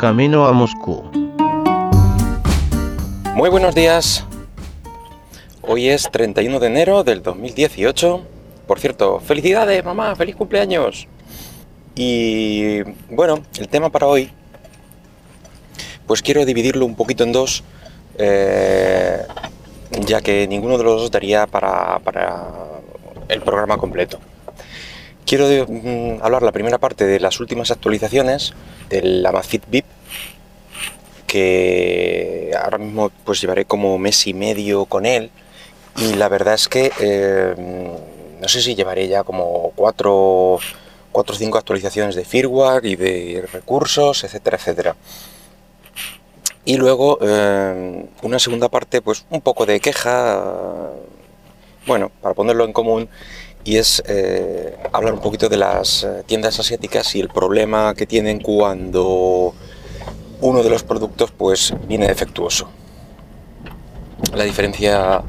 camino a Moscú. Muy buenos días. Hoy es 31 de enero del 2018. Por cierto, felicidades mamá, feliz cumpleaños. Y bueno, el tema para hoy, pues quiero dividirlo un poquito en dos, eh, ya que ninguno de los dos daría para, para el programa completo. Quiero mm, hablar la primera parte de las últimas actualizaciones del Amazfit VIP, que ahora mismo pues llevaré como mes y medio con él y la verdad es que eh, no sé si llevaré ya como cuatro, cuatro o cinco actualizaciones de firmware y de recursos, etcétera, etcétera. Y luego eh, una segunda parte, pues un poco de queja, bueno, para ponerlo en común y es eh, hablar un poquito de las eh, tiendas asiáticas y el problema que tienen cuando uno de los productos pues viene defectuoso. La diferencia,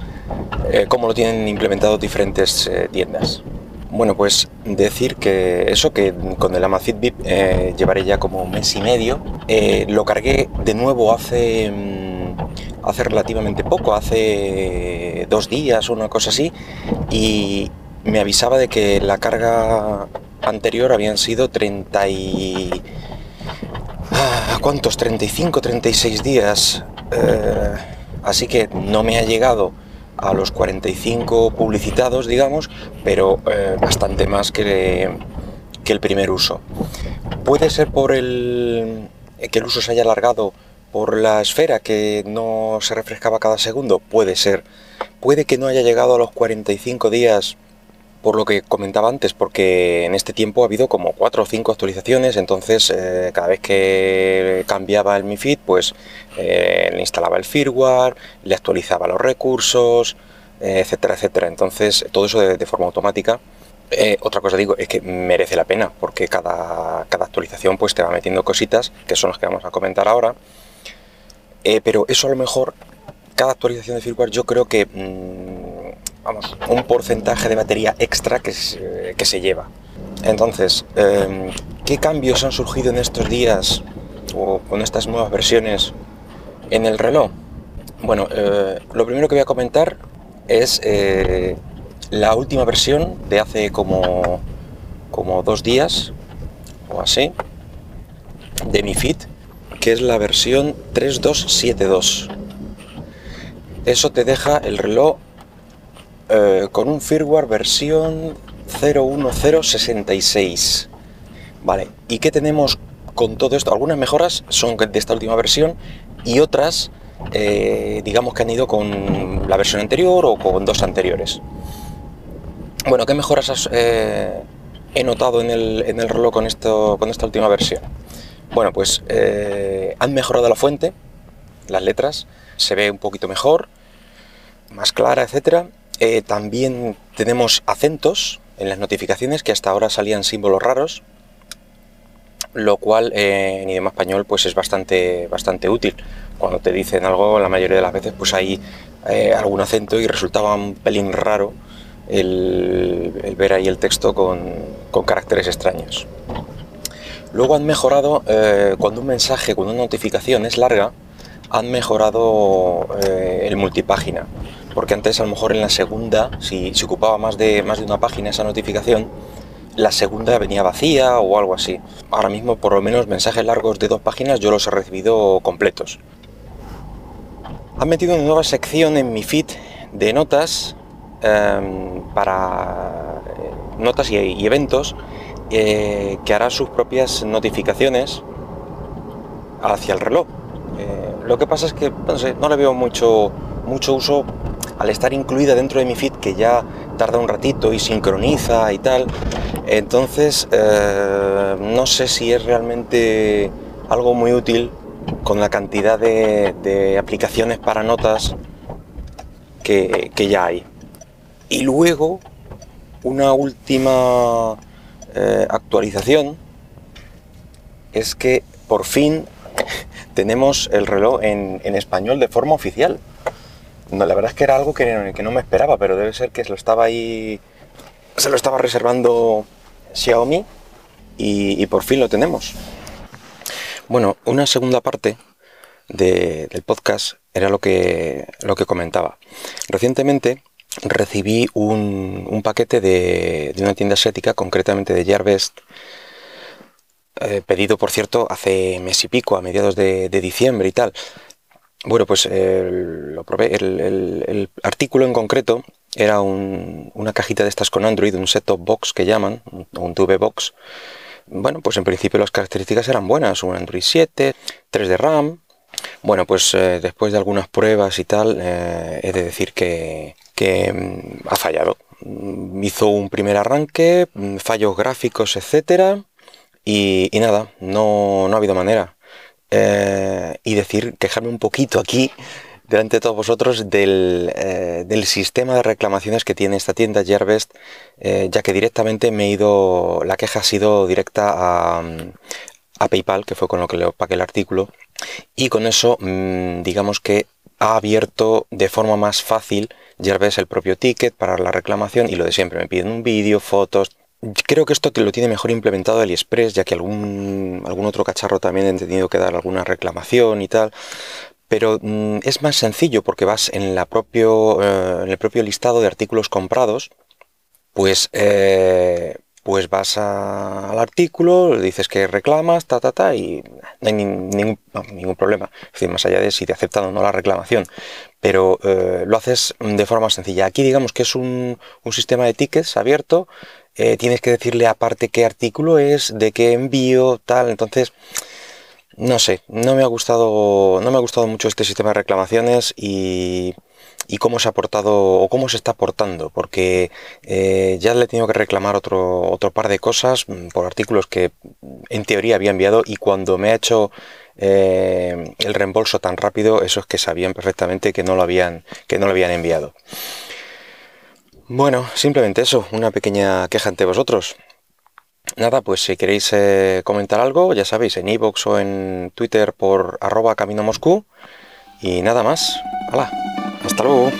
eh, cómo lo tienen implementado diferentes tiendas. Bueno, pues decir que eso, que con el Amazfit VIP llevaré ya como un mes y medio. lo cargué de nuevo hace, mm, hace relativamente poco, hace dos días o una cosa así, y, me avisaba de que la carga anterior habían sido 30 y... Ah, ¿Cuántos? 35, 36 días. Eh, así que no me ha llegado a los 45 publicitados, digamos, pero eh, bastante más que, que, el primer uso. Puede ser por el que el uso se haya alargado por la esfera que no se refrescaba cada segundo, puede ser. Puede que no haya llegado a los 45 días por lo que comentaba antes, porque en este tiempo ha habido como cuatro o cinco actualizaciones, entonces eh, cada vez que cambiaba el Mi Fit, pues eh, le instalaba el firmware, le actualizaba los recursos, eh, etcétera, etcétera. Entonces todo eso de, forma automática. otra cosa digo, es que merece la pena, porque cada, cada, actualización pues te va metiendo cositas, que son las que vamos a comentar ahora. pero eso a lo mejor, cada actualización de firmware yo creo que... Mm, vamos, un porcentaje de batería extra que se, lleva. Entonces, em, ¿qué cambios han surgido en estos días o con estas nuevas versiones en el reloj? Bueno, eh, lo primero que voy a comentar es eh, la última versión de hace como, como dos días o así de mi Fit, que es la versión 3272. Eso te deja el reloj eh, con un firmware versión 01066. Vale, ¿y qué tenemos con todo esto? Algunas mejoras son de esta última versión y otras, eh, digamos que han ido con la versión anterior o con dos anteriores. Bueno, ¿qué mejoras eh, he notado en el, en el reloj con, esto, con esta última versión? Bueno, pues han mejorado la fuente, las letras, se ve un poquito mejor, más clara, etcétera eh, también tenemos acentos en las notificaciones que hasta ahora salían símbolos raros, lo cual eh, en idioma español pues es bastante, bastante útil. Cuando te dicen algo, la mayoría de las veces pues hay eh, algún acento y resultaba un pelín raro el, ver ahí el texto con, con caracteres extraños. Luego han mejorado, cuando un mensaje, cuando una notificación es larga, han mejorado el multipágina porque antes a lo mejor en la segunda, si ocupaba más de, más de una página esa notificación, la segunda venía vacía o algo así. Ahora mismo por lo menos mensajes largos de dos páginas yo los he recibido completos. Han metido una nueva sección en mi feed de notas em, para eh, notas y, eventos eh, que hará sus propias notificaciones hacia el reloj. Eh, lo que pasa es que no, no le veo mucho, mucho uso al estar incluida dentro de mi feed, que ya tarda un ratito y sincroniza y tal, entonces eh, no sé si es realmente algo muy útil con la cantidad de, aplicaciones para notas que, ya hay. Y luego, una última eh, actualización es que por fin tenemos el reloj en español de forma oficial. No, la verdad es que era algo que, que, no me esperaba, pero debe ser que se lo estaba ahí. Se lo estaba reservando Xiaomi y, por fin lo tenemos. Bueno, una segunda parte del podcast era lo que, lo que comentaba. Recientemente recibí un, paquete de, una tienda asiática, concretamente de Gearbest, eh, pedido por cierto hace mes y pico, a mediados de, diciembre y tal. Bueno, pues lo probé. El, artículo en concreto era una cajita de estas con Android, un set-top box que llaman, un TV box. Bueno, pues en principio las características eran buenas, un Android 7, 3 de RAM. Bueno, pues eh, después de algunas pruebas y tal, eh, he de decir que, mm, ha fallado. Mm, hizo un primer arranque, mm, fallos gráficos, etcétera, y, nada, no, no, ha habido manera. Eh, y decir, quejarme un poquito aquí delante de todos vosotros eh, del, sistema de reclamaciones que tiene esta tienda Gearbest, eh, ya que directamente me he ido, la queja ha sido directa a, PayPal, que fue con lo que le pagué el artículo, y con eso mm, digamos que ha abierto de forma más fácil Gearbest el propio ticket para la reclamación y lo de siempre, me piden un vídeo, fotos, Creo que esto lo tiene mejor implementado AliExpress, ya que algún, algún otro cacharro también he tenido que dar alguna reclamación y tal pero mm, es más sencillo porque vas en, la propio, eh, en el propio listado de artículos comprados, pues, eh, pues vas al artículo, dices que reclamas, ta, ta, ta, y no hay ningún, ningún problema. Es decir, más allá de si te aceptan o no la reclamación, pero eh, lo haces de forma sencilla. Aquí digamos que es un sistema de tickets abierto, tienes que decirle aparte qué artículo es, de qué envío, tal, entonces no sé, no me ha gustado, no me ha gustado mucho este sistema de reclamaciones y, cómo se ha portado o cómo se está portando, porque eh, ya le he tenido que reclamar otro, otro par de cosas mm, por artículos que en teoría había enviado y cuando me ha hecho eh, el reembolso tan rápido, eso es que sabían perfectamente que no lo habían, que no lo habían enviado. Bueno, simplemente eso, una pequeña queja ante vosotros. Nada, pues si queréis eh, comentar algo, ya sabéis, en iVoox o en Twitter por arroba camino Moscú. Y nada más. ¡Hala! ¡Hasta luego!